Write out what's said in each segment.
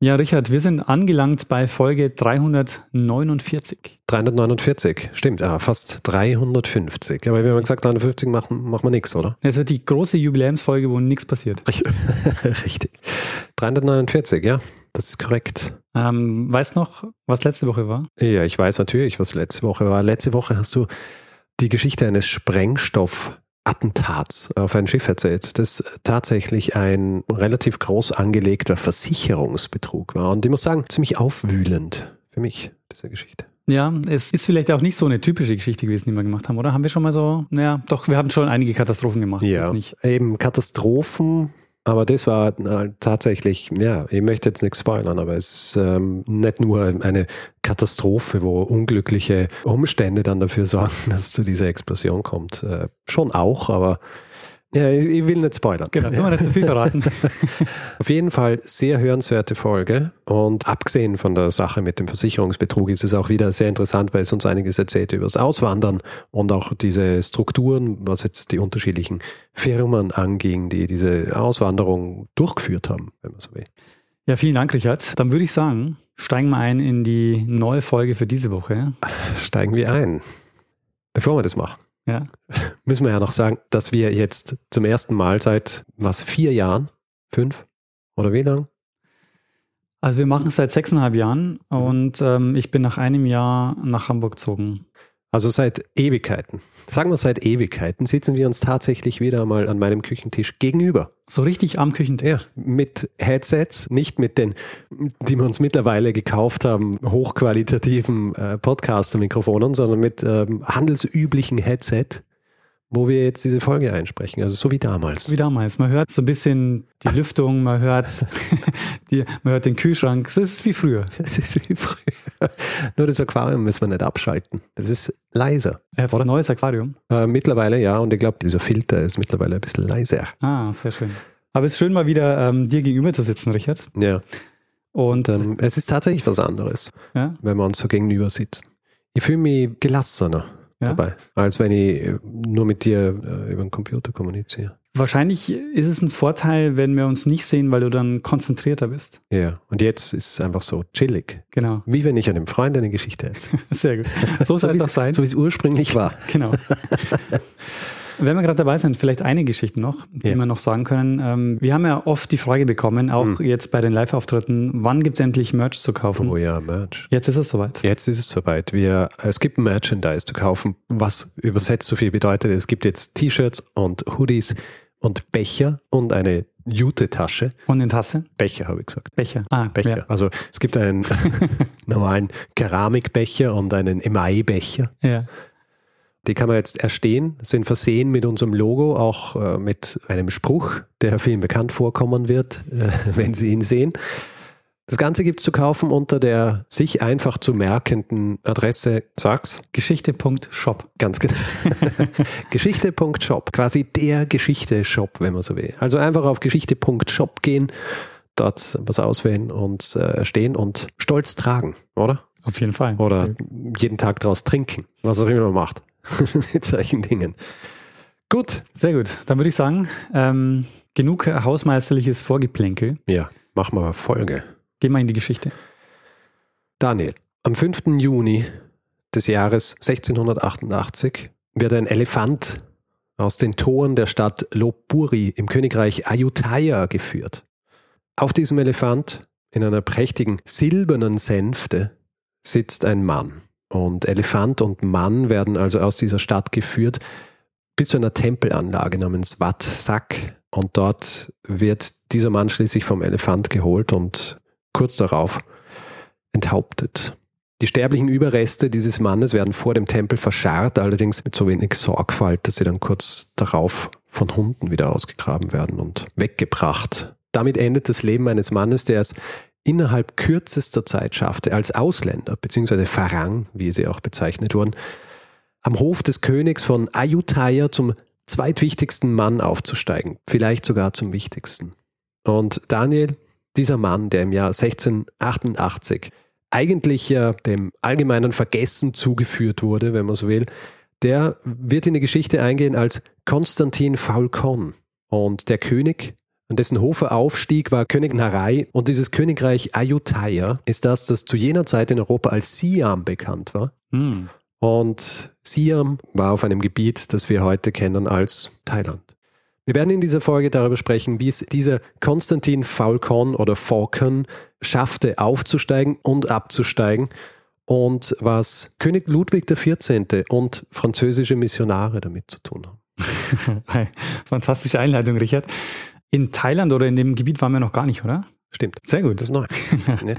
Ja, Richard, wir sind angelangt bei Folge 349. 349, stimmt, ja, fast 350. Aber wir haben gesagt, 350 machen, machen wir nichts, oder? Es wird die große Jubiläumsfolge, wo nichts passiert. Richtig. 349, ja, das ist korrekt. Ähm, weißt noch, was letzte Woche war? Ja, ich weiß natürlich, was letzte Woche war. Letzte Woche hast du die Geschichte eines Sprengstoff Attentats auf ein Schiff erzählt, das tatsächlich ein relativ groß angelegter Versicherungsbetrug war. Und ich muss sagen, ziemlich aufwühlend für mich, diese Geschichte. Ja, es ist vielleicht auch nicht so eine typische Geschichte gewesen, die wir gemacht haben, oder? Haben wir schon mal so, naja, doch, wir haben schon einige Katastrophen gemacht. Ja, eben Katastrophen aber das war äh, tatsächlich, ja, ich möchte jetzt nichts spoilern, aber es ist ähm, nicht nur eine Katastrophe, wo unglückliche Umstände dann dafür sorgen, dass es zu dieser Explosion kommt. Äh, schon auch, aber ja, ich will nicht spoilern. Genau, kann man nicht zu viel verraten. Auf jeden Fall sehr hörenswerte Folge. Und abgesehen von der Sache mit dem Versicherungsbetrug ist es auch wieder sehr interessant, weil es uns einiges erzählt über das Auswandern und auch diese Strukturen, was jetzt die unterschiedlichen Firmen anging, die diese Auswanderung durchgeführt haben, wenn man so will. Ja, vielen Dank, Richard. Dann würde ich sagen, steigen wir ein in die neue Folge für diese Woche. Steigen wir ein. Bevor wir das machen, ja. Müssen wir ja noch sagen, dass wir jetzt zum ersten Mal seit was, vier Jahren, fünf oder wie lang? Also wir machen es seit sechseinhalb Jahren und ähm, ich bin nach einem Jahr nach Hamburg gezogen. Also seit Ewigkeiten, sagen wir seit Ewigkeiten, sitzen wir uns tatsächlich wieder einmal an meinem Küchentisch gegenüber. So richtig am Küchentisch? Ja, mit Headsets, nicht mit den, die wir uns mittlerweile gekauft haben, hochqualitativen äh, Podcaster-Mikrofonen, sondern mit ähm, handelsüblichen Headset wo wir jetzt diese Folge einsprechen. Also so wie damals. Wie damals. Man hört so ein bisschen die Lüftung, man hört, die, man hört den Kühlschrank. Es ist wie früher. Es ist wie früher. Nur das Aquarium müssen wir nicht abschalten. Das ist leiser. Ihr habt ein neues Aquarium? Äh, mittlerweile ja. Und ich glaube, dieser Filter ist mittlerweile ein bisschen leiser. Ah, sehr schön. Aber es ist schön, mal wieder ähm, dir gegenüber zu sitzen, Richard. Ja. Und ähm, es ist tatsächlich was anderes, ja? wenn wir uns so gegenüber sitzen. Ich fühle mich gelassener ja? dabei, als wenn ich äh, nur mit dir äh, über den Computer kommuniziere. Wahrscheinlich ist es ein Vorteil, wenn wir uns nicht sehen, weil du dann konzentrierter bist. Ja, und jetzt ist es einfach so chillig. Genau. Wie wenn ich einem Freund eine Geschichte erzähle. Sehr gut. So soll es auch sein. So wie es ursprünglich war. Genau. Wenn wir gerade dabei sind, vielleicht eine Geschichte noch, die ja. wir noch sagen können. Ähm, wir haben ja oft die Frage bekommen, auch hm. jetzt bei den Live-Auftritten, wann gibt es endlich Merch zu kaufen? Oh ja, Merch. Jetzt ist es soweit. Jetzt ist es soweit. Wir, es gibt Merchandise zu kaufen, was übersetzt so viel bedeutet. Es gibt jetzt T-Shirts und Hoodies und Becher und eine Jute-Tasche. Und eine Tasse? Becher, habe ich gesagt. Becher. Ah, Becher. Ja. Also es gibt einen normalen Keramikbecher und einen Emai-Becher. Ja. Die kann man jetzt erstehen, sind versehen mit unserem Logo, auch äh, mit einem Spruch, der vielen bekannt vorkommen wird, äh, wenn Sie ihn sehen. Das Ganze gibt es zu kaufen unter der sich einfach zu merkenden Adresse, sag's. Geschichte.shop. Ganz genau. Geschichte.shop. Quasi der Geschichte-Shop, wenn man so will. Also einfach auf Geschichte.shop gehen, dort was auswählen und äh, erstehen und stolz tragen, oder? Auf jeden Fall. Oder jeden Tag draus trinken, was auch immer man macht. mit solchen Dingen. Gut. Sehr gut. Dann würde ich sagen, ähm, genug hausmeisterliches Vorgeplänkel. Ja, machen wir Folge. Gehen wir in die Geschichte. Daniel, am 5. Juni des Jahres 1688 wird ein Elefant aus den Toren der Stadt Lopburi im Königreich Ayutthaya geführt. Auf diesem Elefant, in einer prächtigen silbernen Sänfte, sitzt ein Mann. Und Elefant und Mann werden also aus dieser Stadt geführt bis zu einer Tempelanlage namens Wat Sak. Und dort wird dieser Mann schließlich vom Elefant geholt und kurz darauf enthauptet. Die sterblichen Überreste dieses Mannes werden vor dem Tempel verscharrt, allerdings mit so wenig Sorgfalt, dass sie dann kurz darauf von Hunden wieder ausgegraben werden und weggebracht. Damit endet das Leben eines Mannes, der es innerhalb kürzester Zeit schaffte, als Ausländer, beziehungsweise Farang, wie sie auch bezeichnet wurden, am Hof des Königs von Ayutthaya zum zweitwichtigsten Mann aufzusteigen, vielleicht sogar zum wichtigsten. Und Daniel, dieser Mann, der im Jahr 1688 eigentlich ja dem allgemeinen Vergessen zugeführt wurde, wenn man so will, der wird in die Geschichte eingehen als Konstantin Falcon. Und der König, an dessen Hof er aufstieg, war König Narai. Und dieses Königreich Ayutthaya ist das, das zu jener Zeit in Europa als Siam bekannt war. Hm. Und Siam war auf einem Gebiet, das wir heute kennen als Thailand. Wir werden in dieser Folge darüber sprechen, wie es dieser Konstantin Falcon oder Falcon schaffte, aufzusteigen und abzusteigen und was König Ludwig XIV. und französische Missionare damit zu tun haben. Fantastische Einleitung, Richard. In Thailand oder in dem Gebiet waren wir noch gar nicht, oder? Stimmt. Sehr gut. Das ist neu. ne?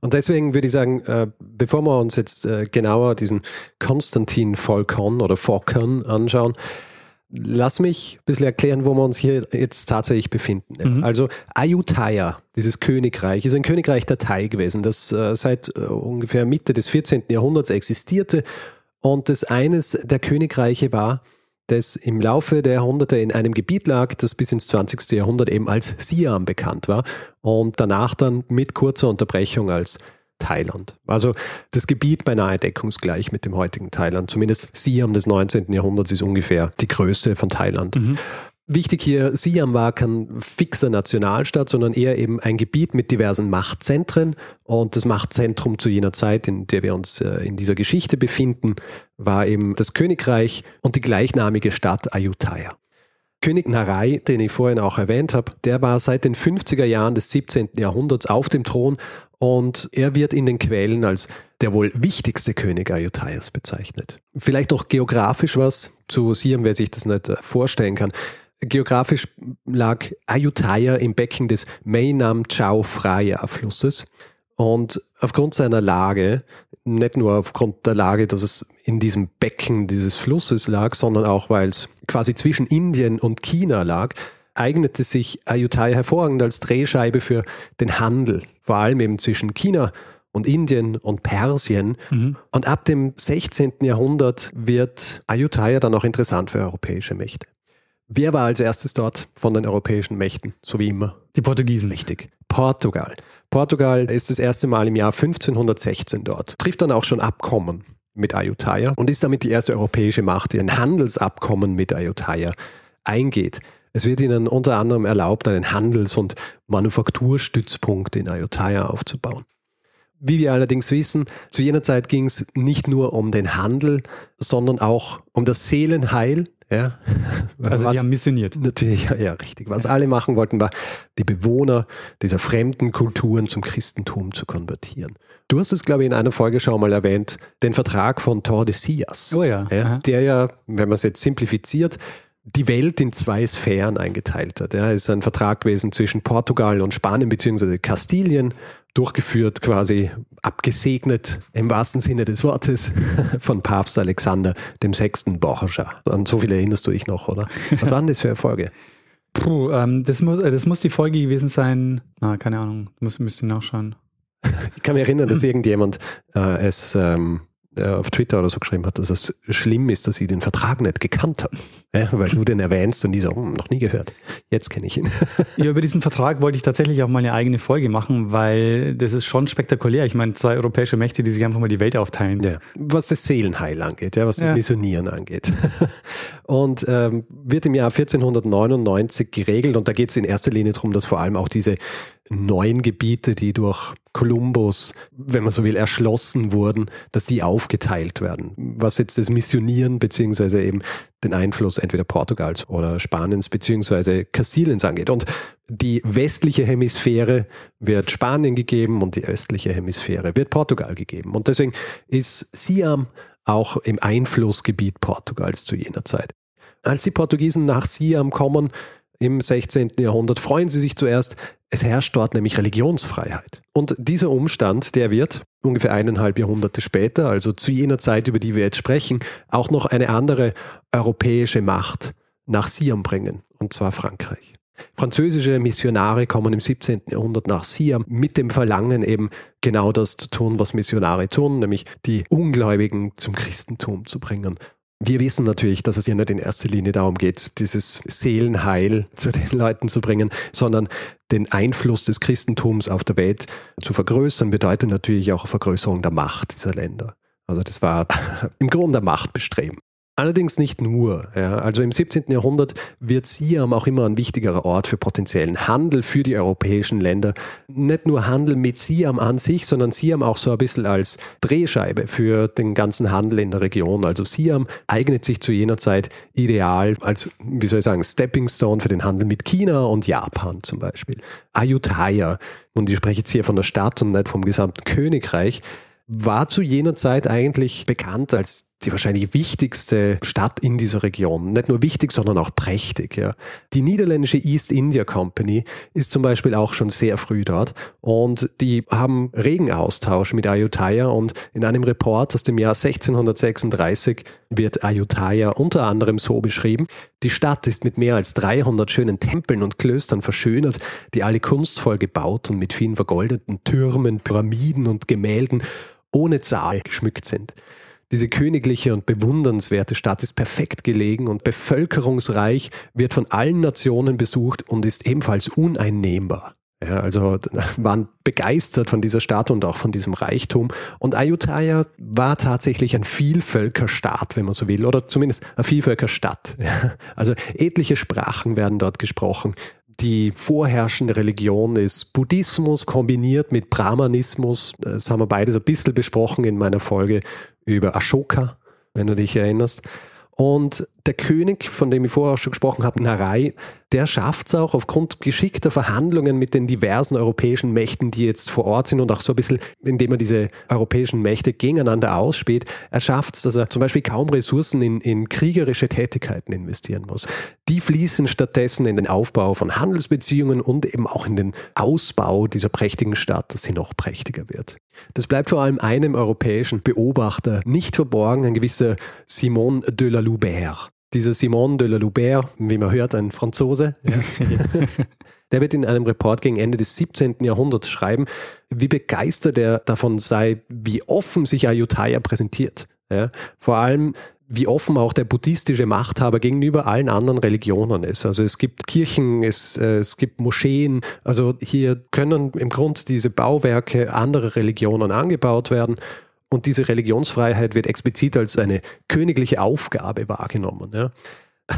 Und deswegen würde ich sagen, äh, bevor wir uns jetzt äh, genauer diesen Konstantin Falcon oder Falcon anschauen, lass mich ein bisschen erklären, wo wir uns hier jetzt tatsächlich befinden. Mhm. Also Ayutthaya, dieses Königreich, ist ein Königreich der Thai gewesen, das äh, seit äh, ungefähr Mitte des 14. Jahrhunderts existierte und das eines der Königreiche war, das im Laufe der Jahrhunderte in einem Gebiet lag, das bis ins 20. Jahrhundert eben als Siam bekannt war und danach dann mit kurzer Unterbrechung als Thailand. Also das Gebiet beinahe deckungsgleich mit dem heutigen Thailand. Zumindest Siam des 19. Jahrhunderts ist ungefähr die Größe von Thailand. Mhm. Wichtig hier, Siam war kein fixer Nationalstaat, sondern eher eben ein Gebiet mit diversen Machtzentren. Und das Machtzentrum zu jener Zeit, in der wir uns äh, in dieser Geschichte befinden, war eben das Königreich und die gleichnamige Stadt Ayutthaya. König Narai, den ich vorhin auch erwähnt habe, der war seit den 50er Jahren des 17. Jahrhunderts auf dem Thron und er wird in den Quellen als der wohl wichtigste König Ayutthayas bezeichnet. Vielleicht auch geografisch was zu Siam, wer sich das nicht äh, vorstellen kann. Geografisch lag Ayutthaya im Becken des Mainam Chao Phraya Flusses und aufgrund seiner Lage, nicht nur aufgrund der Lage, dass es in diesem Becken dieses Flusses lag, sondern auch weil es quasi zwischen Indien und China lag, eignete sich Ayutthaya hervorragend als Drehscheibe für den Handel, vor allem eben zwischen China und Indien und Persien. Mhm. Und ab dem 16. Jahrhundert wird Ayutthaya dann auch interessant für europäische Mächte. Wer war als erstes dort von den europäischen Mächten, so wie immer? Die Portugiesen. Richtig. Portugal. Portugal ist das erste Mal im Jahr 1516 dort, trifft dann auch schon Abkommen mit Ayutthaya und ist damit die erste europäische Macht, die ein Handelsabkommen mit Ayutthaya eingeht. Es wird ihnen unter anderem erlaubt, einen Handels- und Manufakturstützpunkt in Ayutthaya aufzubauen. Wie wir allerdings wissen, zu jener Zeit ging es nicht nur um den Handel, sondern auch um das Seelenheil. Ja. Also Was, die haben missioniert. Natürlich, ja, ja, richtig. Was alle machen wollten, war, die Bewohner dieser fremden Kulturen zum Christentum zu konvertieren. Du hast es, glaube ich, in einer Folge schon mal erwähnt, den Vertrag von Tordesillas. Oh ja. ja der ja, wenn man es jetzt simplifiziert, die Welt in zwei Sphären eingeteilt hat. Ja, es ist ein Vertrag gewesen zwischen Portugal und Spanien beziehungsweise Kastilien, durchgeführt quasi abgesegnet im wahrsten Sinne des Wortes von Papst Alexander dem Sechsten Borgia. An so viel erinnerst du dich noch, oder? Was waren das für Erfolge? Puh, ähm, das, muss, das muss die Folge gewesen sein, na, keine Ahnung, muss, müsst ihr nachschauen. Ich kann mich erinnern, dass irgendjemand äh, es ähm, äh, auf Twitter oder so geschrieben hat, dass es schlimm ist, dass sie den Vertrag nicht gekannt haben. Ja, weil du den erwähnst und die so, hm, noch nie gehört. Jetzt kenne ich ihn. ja, über diesen Vertrag wollte ich tatsächlich auch mal eine eigene Folge machen, weil das ist schon spektakulär. Ich meine, zwei europäische Mächte, die sich einfach mal die Welt aufteilen. Ja. Was das Seelenheil angeht, ja, was das ja. Missionieren angeht. und ähm, wird im Jahr 1499 geregelt und da geht es in erster Linie darum, dass vor allem auch diese neuen Gebiete, die durch Kolumbus, wenn man so will, erschlossen wurden, dass die aufgeteilt werden. Was jetzt das Missionieren beziehungsweise eben den Einfluss entweder Portugals oder Spaniens beziehungsweise Kastiliens angeht. Und die westliche Hemisphäre wird Spanien gegeben und die östliche Hemisphäre wird Portugal gegeben. Und deswegen ist Siam auch im Einflussgebiet Portugals zu jener Zeit. Als die Portugiesen nach Siam kommen, im 16. Jahrhundert freuen sie sich zuerst, es herrscht dort nämlich Religionsfreiheit. Und dieser Umstand, der wird ungefähr eineinhalb Jahrhunderte später, also zu jener Zeit, über die wir jetzt sprechen, auch noch eine andere europäische Macht nach Siam bringen, und zwar Frankreich. Französische Missionare kommen im 17. Jahrhundert nach Siam mit dem Verlangen eben genau das zu tun, was Missionare tun, nämlich die Ungläubigen zum Christentum zu bringen. Wir wissen natürlich, dass es hier nicht in erster Linie darum geht, dieses Seelenheil zu den Leuten zu bringen, sondern den Einfluss des Christentums auf der Welt zu vergrößern, bedeutet natürlich auch eine Vergrößerung der Macht dieser Länder. Also das war im Grunde Machtbestreben. Allerdings nicht nur. Ja. Also im 17. Jahrhundert wird Siam auch immer ein wichtigerer Ort für potenziellen Handel für die europäischen Länder. Nicht nur Handel mit Siam an sich, sondern Siam auch so ein bisschen als Drehscheibe für den ganzen Handel in der Region. Also Siam eignet sich zu jener Zeit ideal als, wie soll ich sagen, Stepping Stone für den Handel mit China und Japan zum Beispiel. Ayutthaya, und ich spreche jetzt hier von der Stadt und nicht vom gesamten Königreich, war zu jener Zeit eigentlich bekannt als die wahrscheinlich wichtigste Stadt in dieser Region. Nicht nur wichtig, sondern auch prächtig. Ja. Die niederländische East India Company ist zum Beispiel auch schon sehr früh dort und die haben regen Austausch mit Ayutthaya und in einem Report aus dem Jahr 1636 wird Ayutthaya unter anderem so beschrieben, die Stadt ist mit mehr als 300 schönen Tempeln und Klöstern verschönert, die alle kunstvoll gebaut und mit vielen vergoldeten Türmen, Pyramiden und Gemälden ohne Zahl geschmückt sind. Diese königliche und bewundernswerte Stadt ist perfekt gelegen und bevölkerungsreich, wird von allen Nationen besucht und ist ebenfalls uneinnehmbar. Ja, also waren begeistert von dieser Stadt und auch von diesem Reichtum. Und Ayutthaya war tatsächlich ein Vielvölkerstaat, wenn man so will, oder zumindest eine Vielvölkerstadt. Ja, also etliche Sprachen werden dort gesprochen. Die vorherrschende Religion ist Buddhismus kombiniert mit Brahmanismus. Das haben wir beides ein bisschen besprochen in meiner Folge über Ashoka, wenn du dich erinnerst. Und der König, von dem ich vorher auch schon gesprochen habe, Narai, der schafft es auch aufgrund geschickter Verhandlungen mit den diversen europäischen Mächten, die jetzt vor Ort sind und auch so ein bisschen, indem er diese europäischen Mächte gegeneinander ausspielt, er schafft es, dass er zum Beispiel kaum Ressourcen in, in kriegerische Tätigkeiten investieren muss. Die fließen stattdessen in den Aufbau von Handelsbeziehungen und eben auch in den Ausbau dieser prächtigen Stadt, dass sie noch prächtiger wird. Das bleibt vor allem einem europäischen Beobachter nicht verborgen, ein gewisser Simon de la Loubert. Dieser Simon de la Loubert, wie man hört, ein Franzose, ja. der wird in einem Report gegen Ende des 17. Jahrhunderts schreiben, wie begeistert er davon sei, wie offen sich Ayutthaya präsentiert. Ja. Vor allem wie offen auch der buddhistische Machthaber gegenüber allen anderen Religionen ist. Also es gibt Kirchen, es, äh, es gibt Moscheen, also hier können im Grunde diese Bauwerke anderer Religionen angebaut werden und diese Religionsfreiheit wird explizit als eine königliche Aufgabe wahrgenommen. Ja.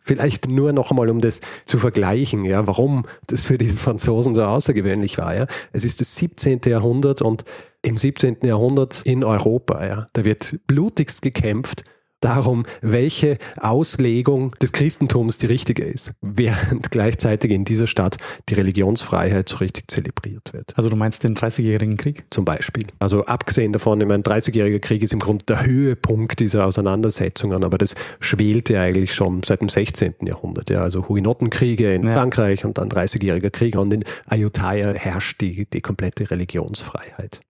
Vielleicht nur noch einmal, um das zu vergleichen, ja, warum das für die Franzosen so außergewöhnlich war. Ja. Es ist das 17. Jahrhundert und im 17. Jahrhundert in Europa, ja, da wird blutigst gekämpft darum, welche Auslegung des Christentums die richtige ist, während gleichzeitig in dieser Stadt die Religionsfreiheit so richtig zelebriert wird. Also du meinst den 30-jährigen Krieg? Zum Beispiel. Also abgesehen davon, ich meine, 30-jähriger Krieg ist im Grunde der Höhepunkt dieser Auseinandersetzungen, aber das schwelte eigentlich schon seit dem 16. Jahrhundert. Ja, also Hugenottenkriege in ja. Frankreich und dann 30-jähriger Krieg und in Ayutthaya herrscht die, die komplette Religionsfreiheit.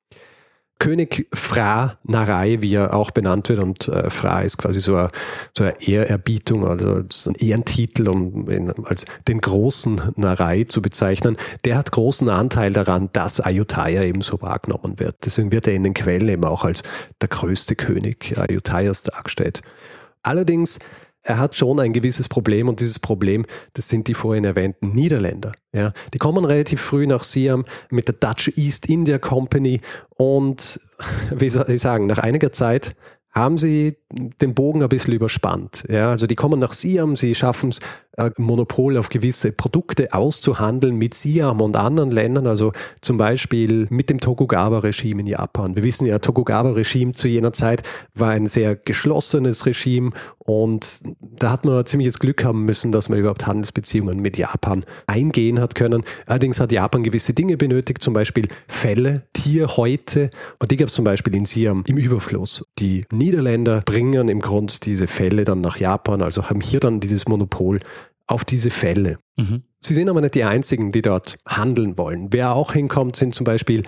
König Fra Narai, wie er auch benannt wird, und äh, Fra ist quasi so eine, so eine Ehrerbietung, also so ein Ehrentitel, um ihn als den großen Narai zu bezeichnen, der hat großen Anteil daran, dass Ayutthaya eben so wahrgenommen wird. Deswegen wird er in den Quellen eben auch als der größte König Ayutthayas dargestellt. Allerdings er hat schon ein gewisses Problem und dieses Problem, das sind die vorhin erwähnten Niederländer. Ja, die kommen relativ früh nach Siam mit der Dutch East India Company und wie soll ich sagen, nach einiger Zeit haben sie den Bogen ein bisschen überspannt. Ja, also die kommen nach Siam, sie schaffen es, Monopol auf gewisse Produkte auszuhandeln mit Siam und anderen Ländern, also zum Beispiel mit dem Tokugawa-Regime in Japan. Wir wissen ja, Tokugawa-Regime zu jener Zeit war ein sehr geschlossenes Regime und da hat man ziemliches Glück haben müssen, dass man überhaupt Handelsbeziehungen mit Japan eingehen hat können. Allerdings hat Japan gewisse Dinge benötigt, zum Beispiel Felle, Tierhäute und die gab es zum Beispiel in Siam im Überfluss. Die Niederländer bringen im Grunde diese Felle dann nach Japan, also haben hier dann dieses Monopol auf diese Fälle. Mhm. Sie sind aber nicht die einzigen, die dort handeln wollen. Wer auch hinkommt, sind zum Beispiel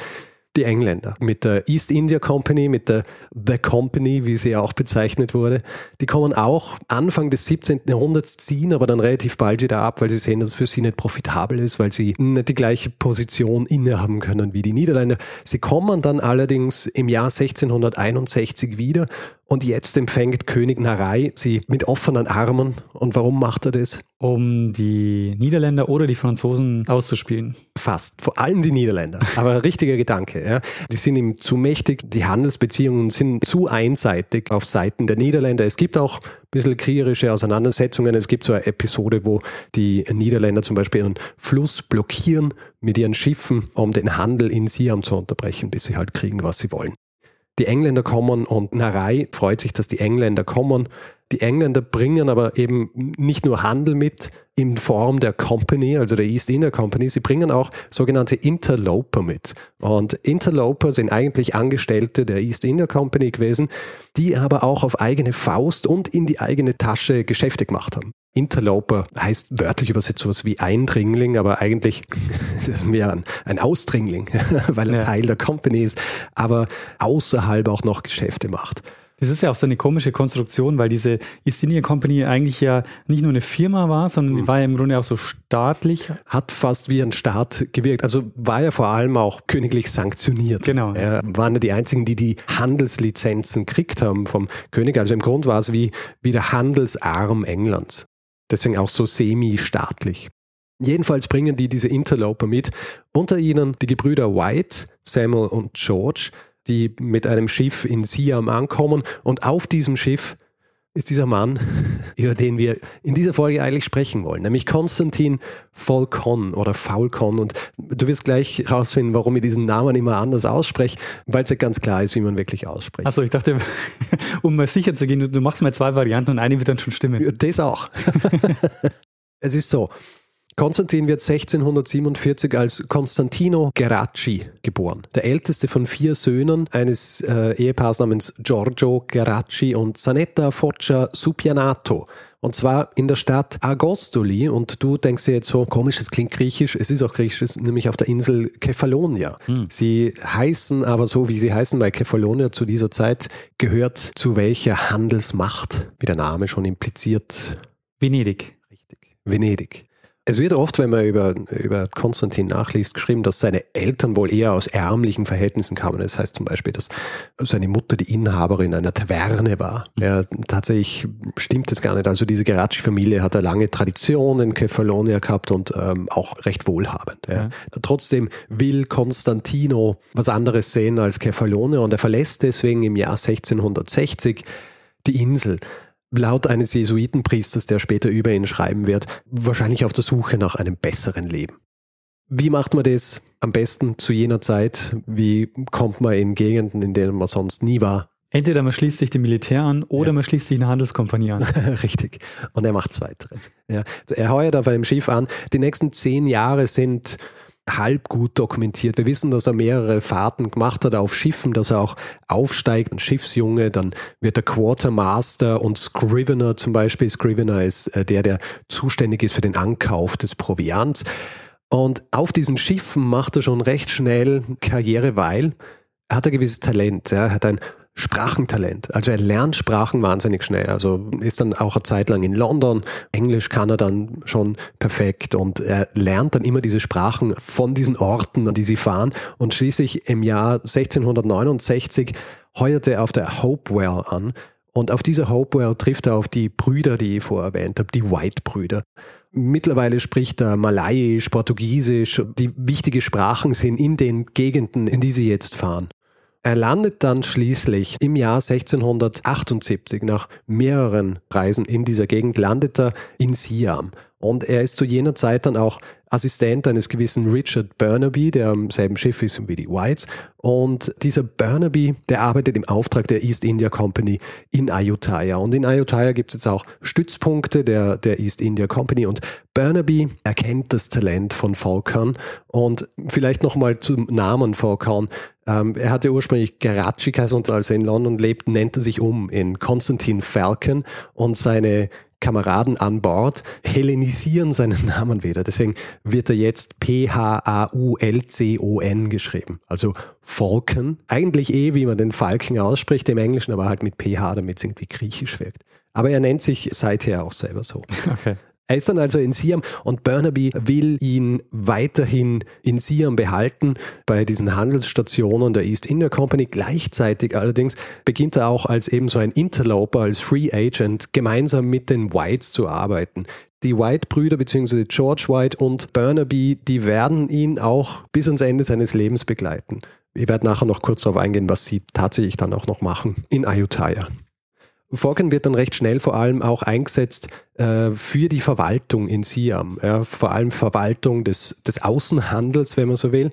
die Engländer mit der East India Company, mit der The Company, wie sie auch bezeichnet wurde. Die kommen auch Anfang des 17. Jahrhunderts, ziehen aber dann relativ bald wieder ab, weil sie sehen, dass es für sie nicht profitabel ist, weil sie nicht die gleiche Position innehaben können wie die Niederländer. Sie kommen dann allerdings im Jahr 1661 wieder und jetzt empfängt König Narei sie mit offenen Armen. Und warum macht er das? Um die Niederländer oder die Franzosen auszuspielen. Fast. Vor allem die Niederländer. Aber richtiger Gedanke. Ja. Die sind ihm zu mächtig. Die Handelsbeziehungen sind zu einseitig auf Seiten der Niederländer. Es gibt auch ein bisschen kriegerische Auseinandersetzungen. Es gibt so eine Episode, wo die Niederländer zum Beispiel einen Fluss blockieren mit ihren Schiffen, um den Handel in Siam zu unterbrechen, bis sie halt kriegen, was sie wollen. Die Engländer kommen und Narei freut sich, dass die Engländer kommen. Die Engländer bringen aber eben nicht nur Handel mit in Form der Company, also der East India Company, sie bringen auch sogenannte Interloper mit. Und Interloper sind eigentlich Angestellte der East India Company gewesen, die aber auch auf eigene Faust und in die eigene Tasche Geschäfte gemacht haben. Interloper heißt wörtlich übersetzt sowas wie Eindringling, aber eigentlich ist es mehr ein, Ausdringling, weil er ja. Teil der Company ist, aber außerhalb auch noch Geschäfte macht. Das ist ja auch so eine komische Konstruktion, weil diese East India Company eigentlich ja nicht nur eine Firma war, sondern die hm. war ja im Grunde auch so staatlich. Hat fast wie ein Staat gewirkt. Also war ja vor allem auch königlich sanktioniert. Genau. Er waren ja die einzigen, die die Handelslizenzen gekriegt haben vom König. Also im Grund war es wie, wie der Handelsarm Englands. Deswegen auch so semi-staatlich. Jedenfalls bringen die diese Interloper mit. Unter ihnen die Gebrüder White, Samuel und George, die mit einem Schiff in Siam ankommen. Und auf diesem Schiff ist dieser Mann, über den wir in dieser Folge eigentlich sprechen wollen, nämlich Konstantin Volkon oder Faulkon. Und du wirst gleich herausfinden, warum ich diesen Namen immer anders ausspreche, weil es ja ganz klar ist, wie man wirklich ausspricht. Also ich dachte, um mal sicher zu gehen, du machst mal zwei Varianten und eine wird dann schon stimmen. Das auch. es ist so, Konstantin wird 1647 als Constantino Geracci geboren. Der älteste von vier Söhnen eines äh, Ehepaars namens Giorgio Geracci und Sanetta Foccia Supianato. Und zwar in der Stadt Agostoli. Und du denkst dir jetzt so, komisch, es klingt griechisch. Es ist auch griechisch, ist nämlich auf der Insel Kefalonia. Hm. Sie heißen aber so, wie sie heißen, weil Kefalonia zu dieser Zeit gehört zu welcher Handelsmacht, wie der Name schon impliziert. Venedig. Richtig. Venedig. Es wird oft, wenn man über, über Konstantin nachliest, geschrieben, dass seine Eltern wohl eher aus ärmlichen Verhältnissen kamen. Das heißt zum Beispiel, dass seine Mutter die Inhaberin einer Taverne war. Ja, tatsächlich stimmt das gar nicht. Also diese Geracci-Familie hat eine lange Tradition in Kefalonia gehabt und ähm, auch recht wohlhabend. Ja. Ja. Trotzdem will Konstantino was anderes sehen als Kefalonia und er verlässt deswegen im Jahr 1660 die Insel laut eines Jesuitenpriesters, der später über ihn schreiben wird, wahrscheinlich auf der Suche nach einem besseren Leben. Wie macht man das am besten zu jener Zeit? Wie kommt man in Gegenden, in denen man sonst nie war? Entweder man schließt sich dem Militär an oder ja. man schließt sich eine Handelskompanie an. Richtig. Und er macht zweiteres. Ja. Er heuert auf einem Schiff an. Die nächsten zehn Jahre sind halb gut dokumentiert. Wir wissen, dass er mehrere Fahrten gemacht hat auf Schiffen, dass er auch aufsteigt, ein Schiffsjunge, dann wird er Quartermaster und Scrivener zum Beispiel. Scrivener ist äh, der, der zuständig ist für den Ankauf des Proviants. Und auf diesen Schiffen macht er schon recht schnell Karriere, weil er hat ein gewisses Talent. Er hat ein Sprachentalent. Also er lernt Sprachen wahnsinnig schnell. Also ist dann auch eine Zeit lang in London. Englisch kann er dann schon perfekt und er lernt dann immer diese Sprachen von diesen Orten, an die sie fahren. Und schließlich im Jahr 1669 heuert er auf der Hopewell an. Und auf dieser Hopewell trifft er auf die Brüder, die ich vorher erwähnt habe, die White-Brüder. Mittlerweile spricht er Malayisch, Portugiesisch, die wichtige Sprachen sind in den Gegenden, in die sie jetzt fahren. Er landet dann schließlich im Jahr 1678 nach mehreren Reisen in dieser Gegend, landet er in Siam. Und er ist zu jener Zeit dann auch Assistent eines gewissen Richard Burnaby, der am selben Schiff ist wie die Whites. Und dieser Burnaby, der arbeitet im Auftrag der East India Company in Ayutthaya. Und in Ayutthaya gibt es jetzt auch Stützpunkte der, der East India Company. Und Burnaby erkennt das Talent von Falcon. Und vielleicht nochmal zum Namen Falcon. Ähm, er hatte ursprünglich Garachi geheißen und als er in London lebt, nennt er sich um in Konstantin Falcon. Und seine Kameraden an Bord hellenisieren seinen Namen wieder. Deswegen wird er jetzt P-H-A-U-L-C-O-N geschrieben. Also Falcon. Eigentlich eh, wie man den Falken ausspricht im Englischen, aber halt mit PH, damit es irgendwie griechisch wirkt. Aber er nennt sich seither auch selber so. Okay. Er ist dann also in Siam und Burnaby will ihn weiterhin in Siam behalten bei diesen Handelsstationen der East India Company. Gleichzeitig allerdings beginnt er auch als eben so ein Interloper, als Free Agent gemeinsam mit den Whites zu arbeiten. Die White-Brüder bzw. George White und Burnaby, die werden ihn auch bis ans Ende seines Lebens begleiten. Ich werde nachher noch kurz darauf eingehen, was sie tatsächlich dann auch noch machen in Ayutthaya. Forken wird dann recht schnell vor allem auch eingesetzt äh, für die Verwaltung in Siam, ja, vor allem Verwaltung des, des Außenhandels, wenn man so will.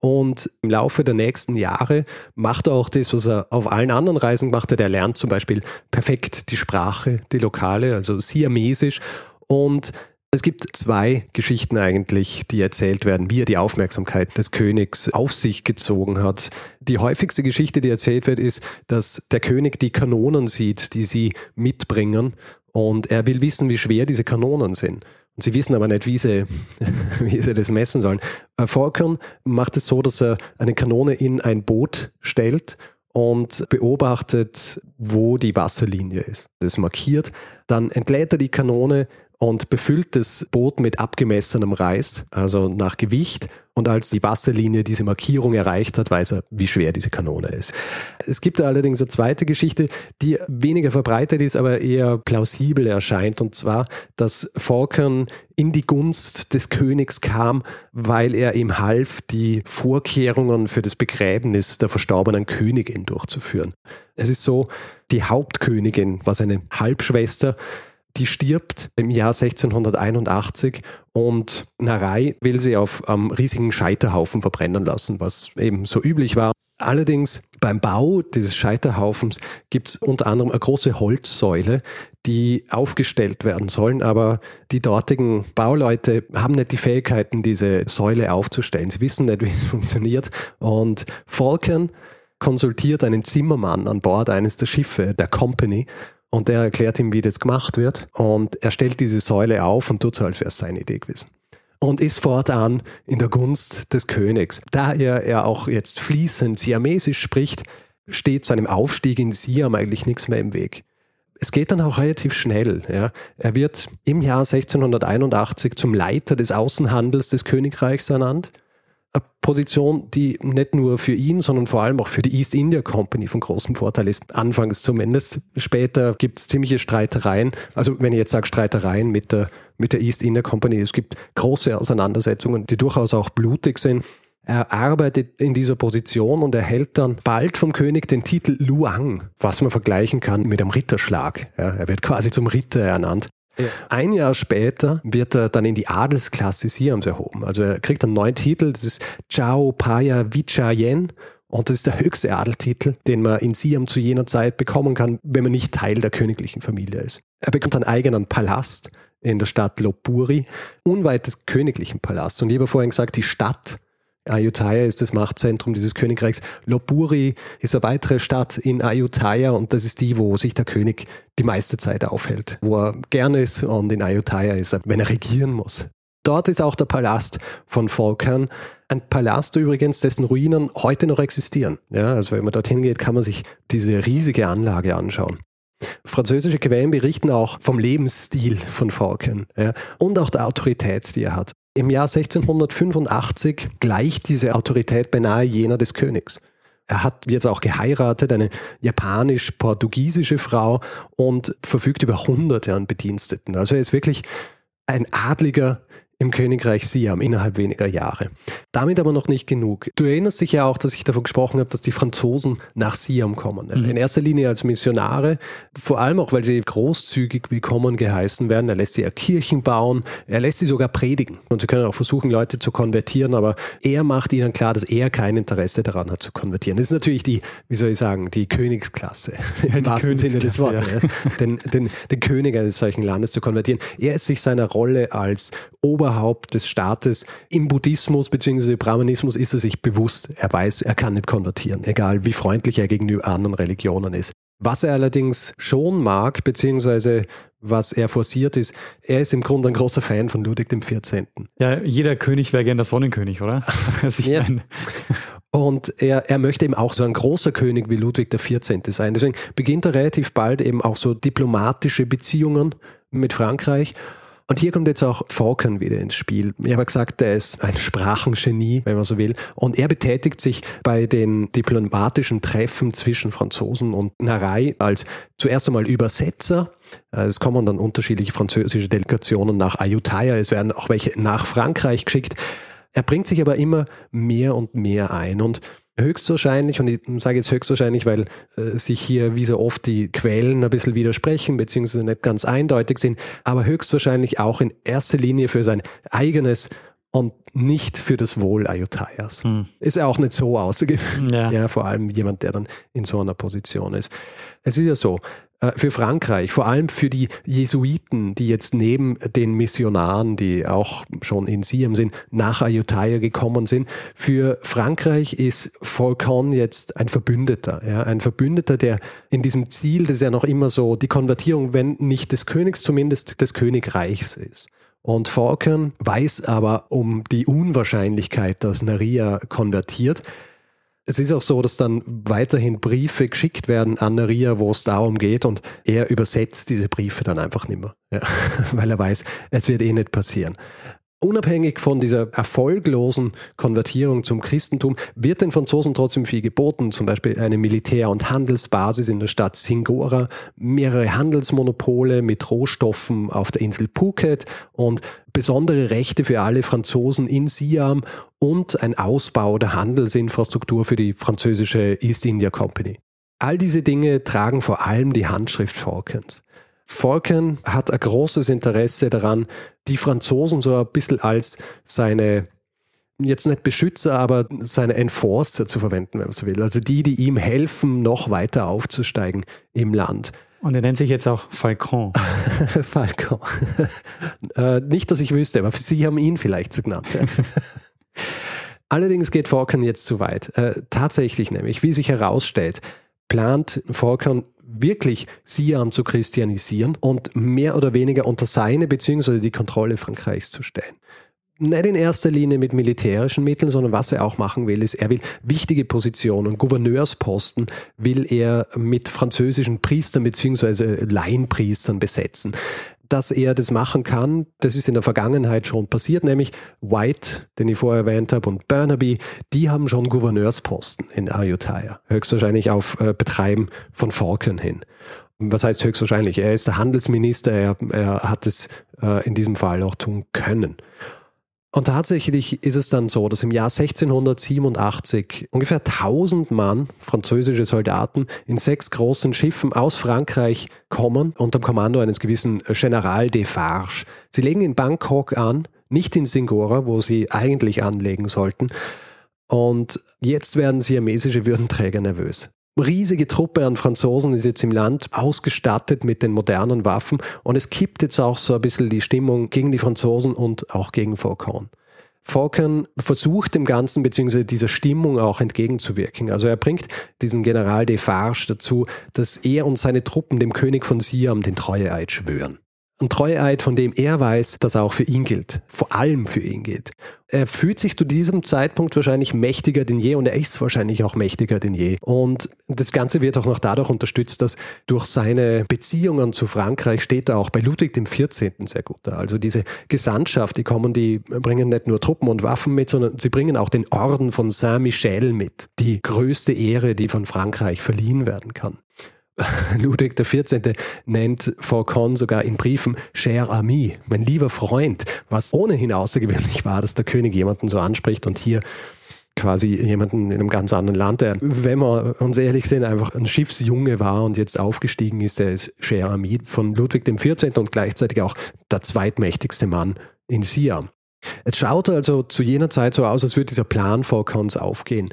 Und im Laufe der nächsten Jahre macht er auch das, was er auf allen anderen Reisen gemacht hat. Er lernt zum Beispiel perfekt die Sprache, die Lokale, also Siamesisch. Und es gibt zwei Geschichten eigentlich, die erzählt werden, wie er die Aufmerksamkeit des Königs auf sich gezogen hat. Die häufigste Geschichte, die erzählt wird, ist, dass der König die Kanonen sieht, die sie mitbringen und er will wissen, wie schwer diese Kanonen sind. Und sie wissen aber nicht, wie sie, wie sie das messen sollen. Falcon macht es so, dass er eine Kanone in ein Boot stellt und beobachtet, wo die Wasserlinie ist. Das markiert. Dann entlädt er die Kanone, und befüllt das Boot mit abgemessenem Reis, also nach Gewicht. Und als die Wasserlinie diese Markierung erreicht hat, weiß er, wie schwer diese Kanone ist. Es gibt allerdings eine zweite Geschichte, die weniger verbreitet ist, aber eher plausibel erscheint. Und zwar, dass Falcon in die Gunst des Königs kam, weil er ihm half, die Vorkehrungen für das Begräbnis der verstorbenen Königin durchzuführen. Es ist so, die Hauptkönigin war seine Halbschwester, die stirbt im Jahr 1681 und Narei will sie auf einem riesigen Scheiterhaufen verbrennen lassen, was eben so üblich war. Allerdings beim Bau dieses Scheiterhaufens gibt es unter anderem eine große Holzsäule, die aufgestellt werden sollen, aber die dortigen Bauleute haben nicht die Fähigkeiten, diese Säule aufzustellen. Sie wissen nicht, wie es funktioniert. Und Falcon konsultiert einen Zimmermann an Bord eines der Schiffe der Company und der erklärt ihm, wie das gemacht wird. Und er stellt diese Säule auf und tut so, als wäre es seine Idee gewesen. Und ist fortan in der Gunst des Königs. Da er, er auch jetzt fließend Siamesisch spricht, steht seinem Aufstieg in Siam eigentlich nichts mehr im Weg. Es geht dann auch relativ schnell. Ja. Er wird im Jahr 1681 zum Leiter des Außenhandels des Königreichs ernannt eine Position, die nicht nur für ihn, sondern vor allem auch für die East India Company von großem Vorteil ist. Anfangs zumindest. Später gibt es ziemliche Streitereien. Also wenn ich jetzt sage Streitereien mit der, mit der East India Company, es gibt große Auseinandersetzungen, die durchaus auch blutig sind. Er arbeitet in dieser Position und erhält dann bald vom König den Titel Luang, was man vergleichen kann mit einem Ritterschlag. Ja, er wird quasi zum Ritter ernannt. Ein Jahr später wird er dann in die Adelsklasse Siams erhoben. Also er kriegt einen neuen Titel, das ist Chao Paya Vichayen. Und das ist der höchste Adeltitel, den man in Siam zu jener Zeit bekommen kann, wenn man nicht Teil der königlichen Familie ist. Er bekommt einen eigenen Palast in der Stadt Lopburi, unweit des königlichen Palasts. Und ich habe vorhin gesagt, die Stadt Ayutthaya ist das Machtzentrum dieses Königreichs. Lopburi ist eine weitere Stadt in Ayutthaya und das ist die, wo sich der König die meiste Zeit aufhält, wo er gerne ist und in Ayutthaya ist er, wenn er regieren muss. Dort ist auch der Palast von Volkan. Ein Palast übrigens, dessen Ruinen heute noch existieren. Ja, also wenn man dorthin geht, kann man sich diese riesige Anlage anschauen. Französische Quellen berichten auch vom Lebensstil von Falcon ja, und auch der Autorität, die er hat. Im Jahr 1685 gleicht diese Autorität beinahe jener des Königs. Er hat jetzt auch geheiratet, eine japanisch-portugiesische Frau und verfügt über hunderte an Bediensteten. Also er ist wirklich ein Adliger im Königreich Siam innerhalb weniger Jahre. Damit aber noch nicht genug. Du erinnerst dich ja auch, dass ich davon gesprochen habe, dass die Franzosen nach Siam kommen. Mhm. In erster Linie als Missionare, vor allem auch, weil sie großzügig willkommen geheißen werden. Er lässt sie ja Kirchen bauen, er lässt sie sogar predigen. Und sie können auch versuchen, Leute zu konvertieren, aber er macht ihnen klar, dass er kein Interesse daran hat zu konvertieren. Das ist natürlich die, wie soll ich sagen, die Königsklasse. Ja, Im wahrsten Sinne des Wortes. Ja. Den, den, den König eines solchen Landes zu konvertieren. Er ist sich seiner Rolle als Ober Oberhaupt des Staates. Im Buddhismus bzw. Brahmanismus ist er sich bewusst. Er weiß, er kann nicht konvertieren, egal wie freundlich er gegenüber anderen Religionen ist. Was er allerdings schon mag, beziehungsweise was er forciert ist, er ist im Grunde ein großer Fan von Ludwig XIV. Ja, jeder König wäre gerne der Sonnenkönig, oder? Also ja. Und er, er möchte eben auch so ein großer König wie Ludwig XIV sein. Deswegen beginnt er relativ bald eben auch so diplomatische Beziehungen mit Frankreich. Und hier kommt jetzt auch Falcon wieder ins Spiel. Ich habe gesagt, er ist ein Sprachengenie, wenn man so will. Und er betätigt sich bei den diplomatischen Treffen zwischen Franzosen und Narei als zuerst einmal Übersetzer. Es kommen dann unterschiedliche französische Delegationen nach Ayutthaya. Es werden auch welche nach Frankreich geschickt. Er bringt sich aber immer mehr und mehr ein. Und höchstwahrscheinlich, und ich sage jetzt höchstwahrscheinlich, weil äh, sich hier wie so oft die Quellen ein bisschen widersprechen, beziehungsweise nicht ganz eindeutig sind, aber höchstwahrscheinlich auch in erster Linie für sein eigenes und nicht für das Wohl Ayuthayas. Hm. Ist ja auch nicht so außergewöhnlich. Ja. ja, vor allem jemand, der dann in so einer Position ist. Es ist ja so, äh, für Frankreich, vor allem für die Jesuiten, die jetzt neben den Missionaren, die auch schon in Siam sind, nach Ayutthaya gekommen sind. Für Frankreich ist Falcon jetzt ein Verbündeter, ja, ein Verbündeter, der in diesem Ziel, das ist ja noch immer so die Konvertierung, wenn nicht des Königs, zumindest des Königreichs ist. Und Falcon weiß aber um die Unwahrscheinlichkeit, dass Naria konvertiert. Es ist auch so, dass dann weiterhin Briefe geschickt werden an Naria, wo es darum geht und er übersetzt diese Briefe dann einfach nicht mehr, ja, weil er weiß, es wird eh nicht passieren. Unabhängig von dieser erfolglosen Konvertierung zum Christentum wird den Franzosen trotzdem viel geboten, zum Beispiel eine Militär- und Handelsbasis in der Stadt Singora, mehrere Handelsmonopole mit Rohstoffen auf der Insel Phuket und besondere Rechte für alle Franzosen in Siam und ein Ausbau der Handelsinfrastruktur für die französische East India Company. All diese Dinge tragen vor allem die Handschrift Falkens. Falken hat ein großes Interesse daran, die Franzosen so ein bisschen als seine jetzt nicht Beschützer, aber seine Enforcer zu verwenden, wenn man so will. Also die, die ihm helfen, noch weiter aufzusteigen im Land. Und er nennt sich jetzt auch Falcon. Falcon. äh, nicht, dass ich wüsste, aber Sie haben ihn vielleicht so genannt. Ja. Allerdings geht Falcon jetzt zu weit. Äh, tatsächlich nämlich, wie sich herausstellt, plant Falcon wirklich Siam zu christianisieren und mehr oder weniger unter seine bzw. die Kontrolle Frankreichs zu stellen nicht in erster Linie mit militärischen Mitteln, sondern was er auch machen will, ist, er will wichtige Positionen, Gouverneursposten will er mit französischen Priestern bzw. Laienpriestern besetzen dass er das machen kann, das ist in der Vergangenheit schon passiert, nämlich White, den ich vorher erwähnt habe, und Burnaby, die haben schon Gouverneursposten in Ayutthaya, höchstwahrscheinlich auf äh, Betreiben von Falcon hin. Was heißt höchstwahrscheinlich? Er ist der Handelsminister, er, er hat es äh, in diesem Fall auch tun können. Und tatsächlich ist es dann so, dass im Jahr 1687 ungefähr 1000 Mann, französische Soldaten, in sechs großen Schiffen aus Frankreich kommen unter dem Kommando eines gewissen General Defarge. Sie legen in Bangkok an, nicht in Singora, wo sie eigentlich anlegen sollten. Und jetzt werden siamesische Würdenträger nervös riesige Truppe an Franzosen ist jetzt im Land ausgestattet mit den modernen Waffen und es kippt jetzt auch so ein bisschen die Stimmung gegen die Franzosen und auch gegen Falcon. Falcon versucht dem Ganzen bzw. dieser Stimmung auch entgegenzuwirken. Also er bringt diesen General Defarge dazu, dass er und seine Truppen dem König von Siam den Treueeid schwören. Ein Treueid, von dem er weiß, dass er auch für ihn gilt. Vor allem für ihn gilt. Er fühlt sich zu diesem Zeitpunkt wahrscheinlich mächtiger denn je und er ist wahrscheinlich auch mächtiger denn je. Und das Ganze wird auch noch dadurch unterstützt, dass durch seine Beziehungen zu Frankreich steht er auch bei Ludwig XIV. sehr gut da. Also diese Gesandtschaft, die kommen, die bringen nicht nur Truppen und Waffen mit, sondern sie bringen auch den Orden von Saint-Michel mit. Die größte Ehre, die von Frankreich verliehen werden kann. Ludwig XIV. nennt Falcon sogar in Briefen Cher Ami, mein lieber Freund, was ohnehin außergewöhnlich war, dass der König jemanden so anspricht und hier quasi jemanden in einem ganz anderen Land, der, wenn wir uns ehrlich sind, einfach ein Schiffsjunge war und jetzt aufgestiegen ist, der ist Cher Ami von Ludwig XIV. und gleichzeitig auch der zweitmächtigste Mann in Siam. Es schaut also zu jener Zeit so aus, als würde dieser Plan Falcons aufgehen.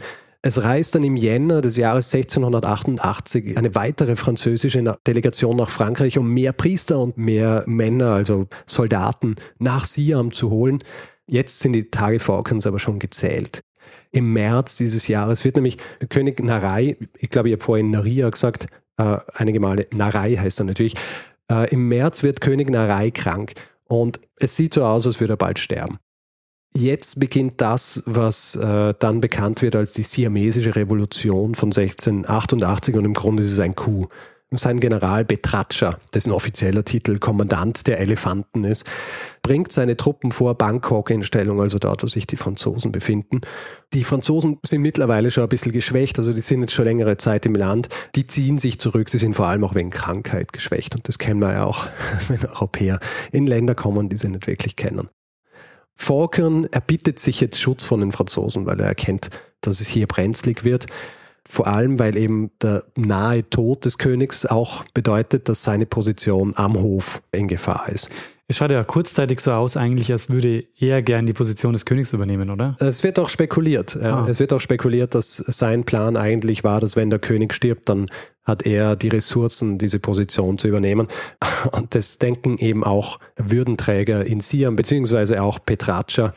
Es reist dann im Jänner des Jahres 1688 eine weitere französische Delegation nach Frankreich, um mehr Priester und mehr Männer, also Soldaten, nach Siam zu holen. Jetzt sind die Tage Falkens aber schon gezählt. im März dieses Jahres wird nämlich König Narei, ich glaube, ich habe vorhin Naria gesagt, äh, einige Male, Narei heißt er natürlich, äh, im März wird König Narei krank und es sieht so aus, als würde er bald sterben. Jetzt beginnt das, was äh, dann bekannt wird als die siamesische Revolution von 1688 und im Grunde ist es ein Coup. Sein General Betratscha, dessen offizieller Titel Kommandant der Elefanten ist, bringt seine Truppen vor Bangkok in Stellung, also dort, wo sich die Franzosen befinden. Die Franzosen sind mittlerweile schon ein bisschen geschwächt, also die sind jetzt schon längere Zeit im Land. Die ziehen sich zurück, sie sind vor allem auch wegen Krankheit geschwächt und das kennen wir ja auch, wenn Europäer in Länder kommen, die sie nicht wirklich kennen. Falkern erbittet sich jetzt Schutz von den Franzosen, weil er erkennt, dass es hier brenzlig wird. Vor allem, weil eben der nahe Tod des Königs auch bedeutet, dass seine Position am Hof in Gefahr ist. Es schaut ja kurzzeitig so aus, eigentlich, als würde er gern die Position des Königs übernehmen, oder? Es wird auch spekuliert. Ah. Es wird auch spekuliert, dass sein Plan eigentlich war, dass wenn der König stirbt, dann hat er die Ressourcen, diese Position zu übernehmen. Und das denken eben auch Würdenträger in Siam, beziehungsweise auch Petratscha.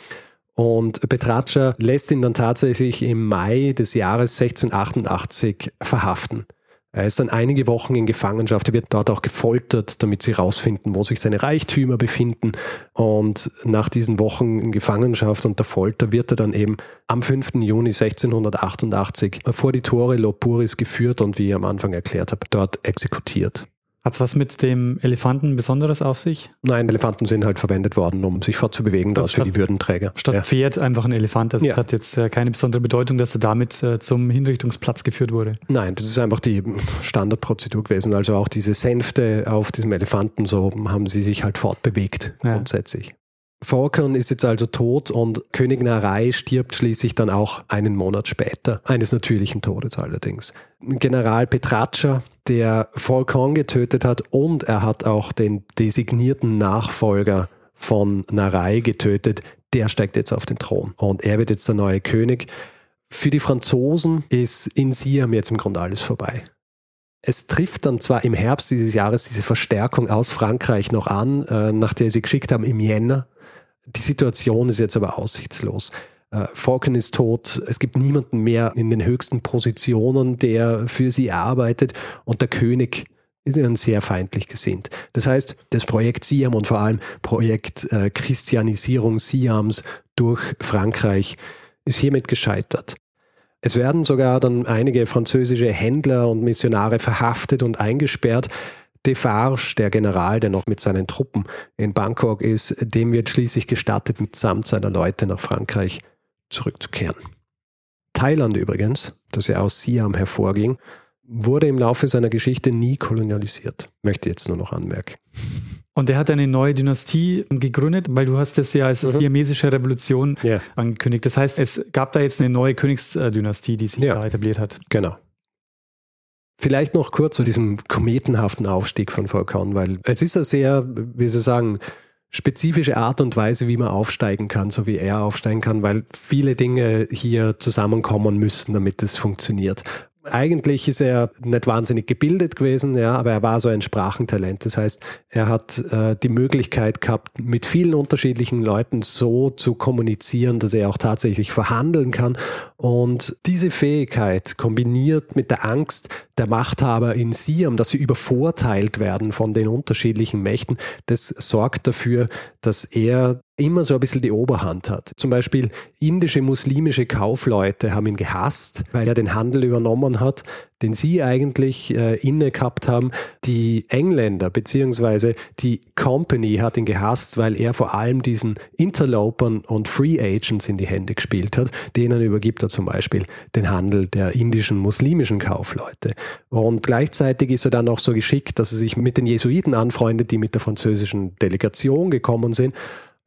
Und Petratscha lässt ihn dann tatsächlich im Mai des Jahres 1688 verhaften. Er ist dann einige Wochen in Gefangenschaft. Er wird dort auch gefoltert, damit sie herausfinden, wo sich seine Reichtümer befinden. Und nach diesen Wochen in Gefangenschaft und der Folter wird er dann eben am 5. Juni 1688 vor die Tore Lopuris geführt und, wie ich am Anfang erklärt habe, dort exekutiert. Hat es was mit dem Elefanten Besonderes auf sich? Nein, Elefanten sind halt verwendet worden, um sich fortzubewegen, das für die Würdenträger. Statt ja. Pferd einfach ein Elefant. Also ja. es hat jetzt äh, keine besondere Bedeutung, dass er damit äh, zum Hinrichtungsplatz geführt wurde. Nein, das ist einfach die Standardprozedur gewesen. Also auch diese Sänfte auf diesem Elefanten, so haben sie sich halt fortbewegt ja. grundsätzlich. Falcon ist jetzt also tot und König Narei stirbt schließlich dann auch einen Monat später, eines natürlichen Todes allerdings. General Petratscha, der Falcon getötet hat und er hat auch den designierten Nachfolger von Narei getötet, der steigt jetzt auf den Thron und er wird jetzt der neue König. Für die Franzosen ist in Siam jetzt im Grunde alles vorbei. Es trifft dann zwar im Herbst dieses Jahres diese Verstärkung aus Frankreich noch an, äh, nach der sie geschickt haben im Jänner, die Situation ist jetzt aber aussichtslos. Äh, Falcon ist tot, es gibt niemanden mehr in den höchsten Positionen, der für sie arbeitet und der König ist ihnen sehr feindlich gesinnt. Das heißt, das Projekt Siam und vor allem Projekt äh, Christianisierung Siams durch Frankreich ist hiermit gescheitert. Es werden sogar dann einige französische Händler und Missionare verhaftet und eingesperrt, Defarge, der General, der noch mit seinen Truppen in Bangkok ist, dem wird schließlich gestattet, mitsamt seiner Leute nach Frankreich zurückzukehren. Thailand übrigens, das ja aus Siam hervorging, wurde im Laufe seiner Geschichte nie kolonialisiert. Möchte jetzt nur noch anmerken. Und er hat eine neue Dynastie gegründet, weil du hast das ja als mhm. siamesische Revolution yeah. angekündigt. Das heißt, es gab da jetzt eine neue Königsdynastie, die sich ja. da etabliert hat. Genau. Vielleicht noch kurz zu diesem kometenhaften Aufstieg von Falcon, weil es ist eine sehr, wie Sie sagen, spezifische Art und Weise, wie man aufsteigen kann, so wie er aufsteigen kann, weil viele Dinge hier zusammenkommen müssen, damit es funktioniert eigentlich ist er nicht wahnsinnig gebildet gewesen, ja, aber er war so ein Sprachentalent. Das heißt, er hat äh, die Möglichkeit gehabt, mit vielen unterschiedlichen Leuten so zu kommunizieren, dass er auch tatsächlich verhandeln kann. Und diese Fähigkeit kombiniert mit der Angst der Machthaber in Siam, dass sie übervorteilt werden von den unterschiedlichen Mächten, das sorgt dafür, dass er immer so ein bisschen die Oberhand hat. Zum Beispiel indische muslimische Kaufleute haben ihn gehasst, weil er den Handel übernommen hat, den sie eigentlich äh, inne gehabt haben. Die Engländer bzw. die Company hat ihn gehasst, weil er vor allem diesen Interlopern und Free Agents in die Hände gespielt hat. Denen übergibt er zum Beispiel den Handel der indischen muslimischen Kaufleute. Und gleichzeitig ist er dann auch so geschickt, dass er sich mit den Jesuiten anfreundet, die mit der französischen Delegation gekommen sind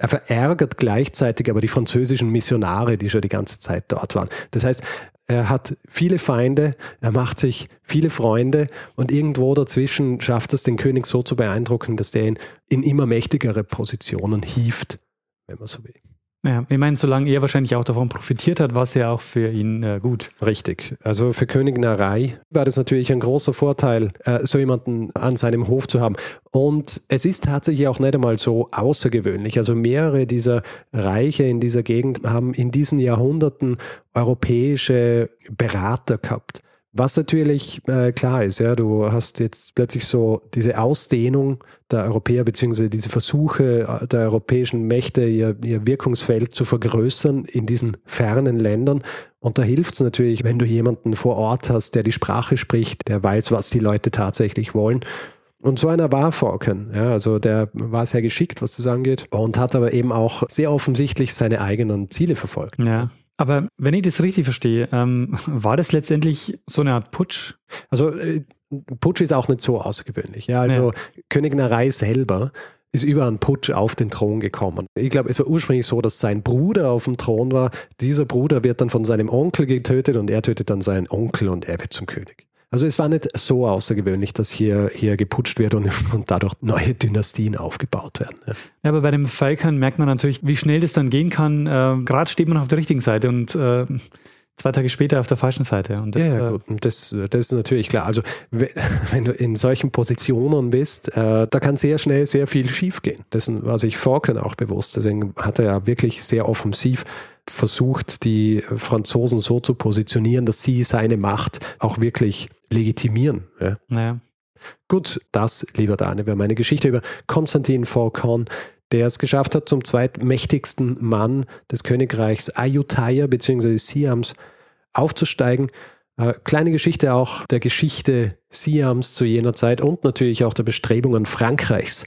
er verärgert gleichzeitig aber die französischen Missionare, die schon die ganze Zeit dort waren. Das heißt, er hat viele Feinde, er macht sich viele Freunde und irgendwo dazwischen schafft es den König so zu beeindrucken, dass der ihn in immer mächtigere Positionen hieft, wenn man so will. Ja, ich meine, solange er wahrscheinlich auch davon profitiert hat, war es ja auch für ihn äh, gut. Richtig. Also für König Narei war das natürlich ein großer Vorteil, äh, so jemanden an seinem Hof zu haben. Und es ist tatsächlich auch nicht einmal so außergewöhnlich. Also mehrere dieser Reiche in dieser Gegend haben in diesen Jahrhunderten europäische Berater gehabt. Was natürlich äh, klar ist, ja, du hast jetzt plötzlich so diese Ausdehnung der Europäer, beziehungsweise diese Versuche äh, der europäischen Mächte, ihr, ihr Wirkungsfeld zu vergrößern in diesen fernen Ländern. Und da hilft es natürlich, wenn du jemanden vor Ort hast, der die Sprache spricht, der weiß, was die Leute tatsächlich wollen. Und so einer war Falcon. Ja, also der war sehr geschickt, was das angeht, und hat aber eben auch sehr offensichtlich seine eigenen Ziele verfolgt. Ja. Aber wenn ich das richtig verstehe, ähm, war das letztendlich so eine Art Putsch? Also äh, Putsch ist auch nicht so außergewöhnlich. Ja, also ja. König Narei selber ist über einen Putsch auf den Thron gekommen. Ich glaube, es war ursprünglich so, dass sein Bruder auf dem Thron war. Dieser Bruder wird dann von seinem Onkel getötet und er tötet dann seinen Onkel und er wird zum König. Also es war nicht so außergewöhnlich, dass hier, hier geputscht wird und, und dadurch neue Dynastien aufgebaut werden. Ja. ja aber bei dem Falcon merkt man natürlich, wie schnell das dann gehen kann. Äh, Gerade steht man auf der richtigen Seite und äh, zwei Tage später auf der falschen Seite. Und das, ja, ja, äh, gut. Das, das ist natürlich klar. Also wenn du in solchen Positionen bist, äh, da kann sehr schnell sehr viel schiefgehen. Dessen war sich Falcon auch bewusst. Deswegen hat er ja wirklich sehr offensiv versucht, die Franzosen so zu positionieren, dass sie seine Macht auch wirklich legitimieren. Ja. Naja. Gut, das, lieber Daniel, wäre meine Geschichte über Konstantin Falcon, der es geschafft hat, zum zweitmächtigsten Mann des Königreichs Ayutthaya bzw. Siams aufzusteigen. Äh, kleine Geschichte auch der Geschichte Siams zu jener Zeit und natürlich auch der Bestrebungen Frankreichs,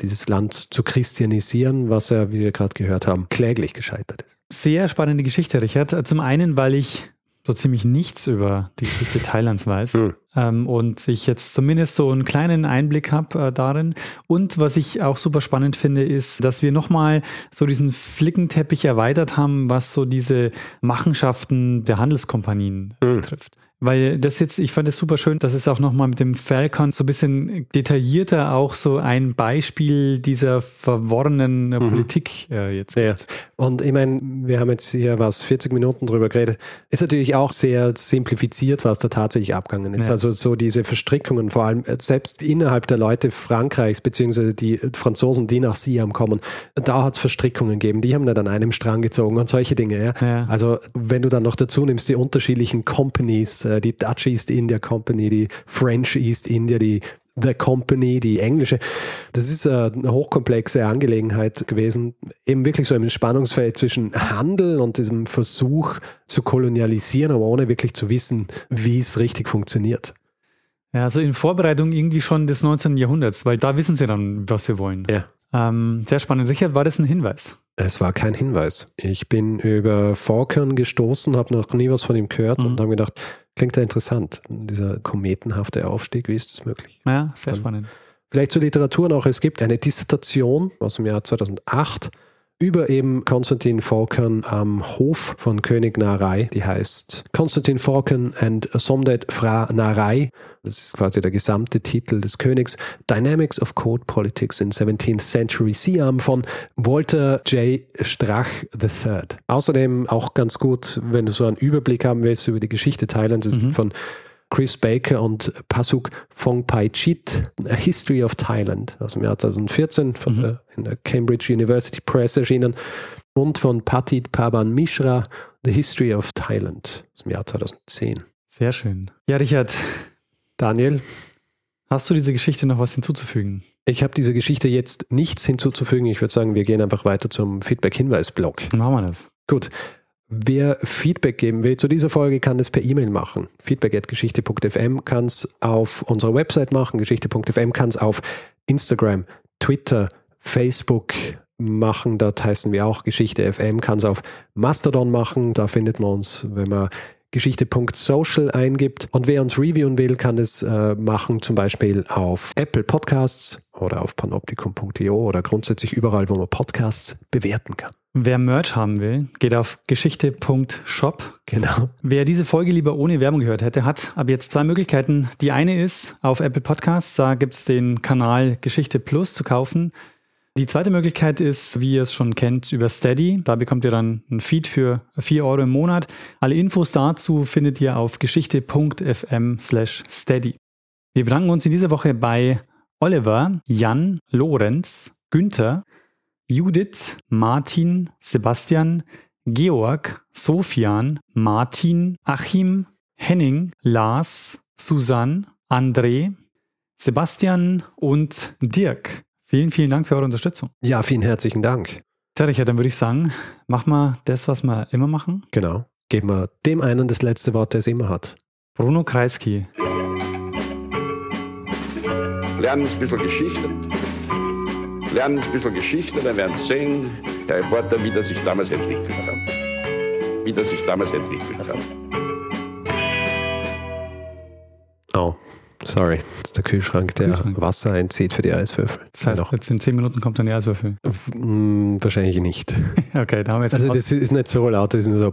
dieses Land zu christianisieren, was ja, wie wir gerade gehört haben, kläglich gescheitert ist. Sehr spannende Geschichte, Richard. Zum einen, weil ich so ziemlich nichts über die Geschichte Thailands weiß mhm. Ähm, und ich jetzt zumindest so einen kleinen Einblick habe äh, darin. Und was ich auch super spannend finde, ist, dass wir nochmal so diesen Flickenteppich erweitert haben, was so diese Machenschaften der Handelskompanien mhm. betrifft. Weil das jetzt, ich fand es super schön, dass es auch nochmal mit dem Falcon so ein bisschen detaillierter auch so ein Beispiel dieser verworrenen mhm. Politik äh, jetzt ja. Und ich meine, wir haben jetzt hier was 40 Minuten drüber geredet. Ist natürlich auch sehr simplifiziert, was da tatsächlich abgegangen ist. Ja. Also so diese Verstrickungen, vor allem äh, selbst innerhalb der Leute Frankreichs, beziehungsweise die Franzosen, die nach Siam kommen, da hat es Verstrickungen gegeben. Die haben dann an einem Strang gezogen und solche Dinge. Ja? ja. Also wenn du dann noch dazu nimmst, die unterschiedlichen Companies, äh, die Dutch East India Company, die French East India, die The Company, die englische. Das ist eine hochkomplexe Angelegenheit gewesen. Eben wirklich so im Spannungsfeld zwischen Handel und diesem Versuch zu kolonialisieren, aber ohne wirklich zu wissen, wie es richtig funktioniert. Ja, also in Vorbereitung irgendwie schon des 19. Jahrhunderts, weil da wissen sie dann, was sie wollen. Ja. Ähm, sehr spannend. Richard, war das ein Hinweis? Es war kein Hinweis. Ich bin über Falcon gestoßen, habe noch nie was von ihm gehört mhm. und habe gedacht, klingt ja interessant. Dieser kometenhafte Aufstieg, wie ist das möglich? Ja, sehr Dann spannend. Vielleicht zur Literatur noch. Es gibt eine Dissertation aus dem Jahr 2008 über eben Konstantin Falcon am Hof von König Narei. Die heißt Konstantin Falcon and Somdet Fra Narei. Das ist quasi der gesamte Titel des Königs. Dynamics of Court Politics in 17th Century Siam von Walter J. Strach III. Außerdem auch ganz gut, wenn du so einen Überblick haben willst über die Geschichte Thailands, ist mhm. von Chris Baker und Pasuk Phongpai Chit, A History of Thailand aus dem Jahr 2014 von mhm. der, in der Cambridge University Press erschienen und von Patit Pavan Mishra, The History of Thailand aus dem Jahr 2010. Sehr schön. Ja, Richard. Daniel. Hast du diese Geschichte noch was hinzuzufügen? Ich habe dieser Geschichte jetzt nichts hinzuzufügen. Ich würde sagen, wir gehen einfach weiter zum Feedback-Hinweis-Blog. Machen wir das. Gut. Wer Feedback geben will zu dieser Folge, kann es per E-Mail machen. Feedback.geschichte.fm kann es auf unserer Website machen. Geschichte.fm kann es auf Instagram, Twitter, Facebook machen. Dort heißen wir auch Geschichte FM. Kann es auf Mastodon machen. Da findet man uns, wenn man Geschichte.social eingibt. Und wer uns reviewen will, kann es äh, machen, zum Beispiel auf Apple Podcasts oder auf panoptikum.io oder grundsätzlich überall, wo man Podcasts bewerten kann. Wer Merch haben will, geht auf geschichte.shop. Genau. Wer diese Folge lieber ohne Werbung gehört hätte, hat ab jetzt zwei Möglichkeiten. Die eine ist auf Apple Podcasts, da gibt es den Kanal Geschichte Plus zu kaufen. Die zweite Möglichkeit ist, wie ihr es schon kennt, über Steady. Da bekommt ihr dann ein Feed für 4 Euro im Monat. Alle Infos dazu findet ihr auf geschichte.fm slash steady. Wir bedanken uns in dieser Woche bei Oliver, Jan, Lorenz, Günther, Judith, Martin, Sebastian, Georg, Sofian, Martin, Achim, Henning, Lars, Susanne, André, Sebastian und Dirk. Vielen, vielen Dank für eure Unterstützung. Ja, vielen herzlichen Dank. Tja, Richard, dann würde ich sagen, mach mal das, was wir immer machen. Genau. Geben wir dem einen das letzte Wort, der es immer hat. Bruno Kreisky. Lernen ein bisschen Geschichte. Lernen ein bisschen Geschichte, dann werden Sie sehen, der Reporter, wie das sich damals entwickelt hat. Wie das sich damals entwickelt hat. Oh, sorry. Das ist der Kühlschrank, der Kühlschrank. Wasser einzieht für die Eiswürfel. Das heißt, Noch. jetzt in 10 Minuten kommt dann die Eiswürfel. Mm, Wahrscheinlich nicht. Okay, da haben wir jetzt Also das ist nicht so laut, das ist nur so.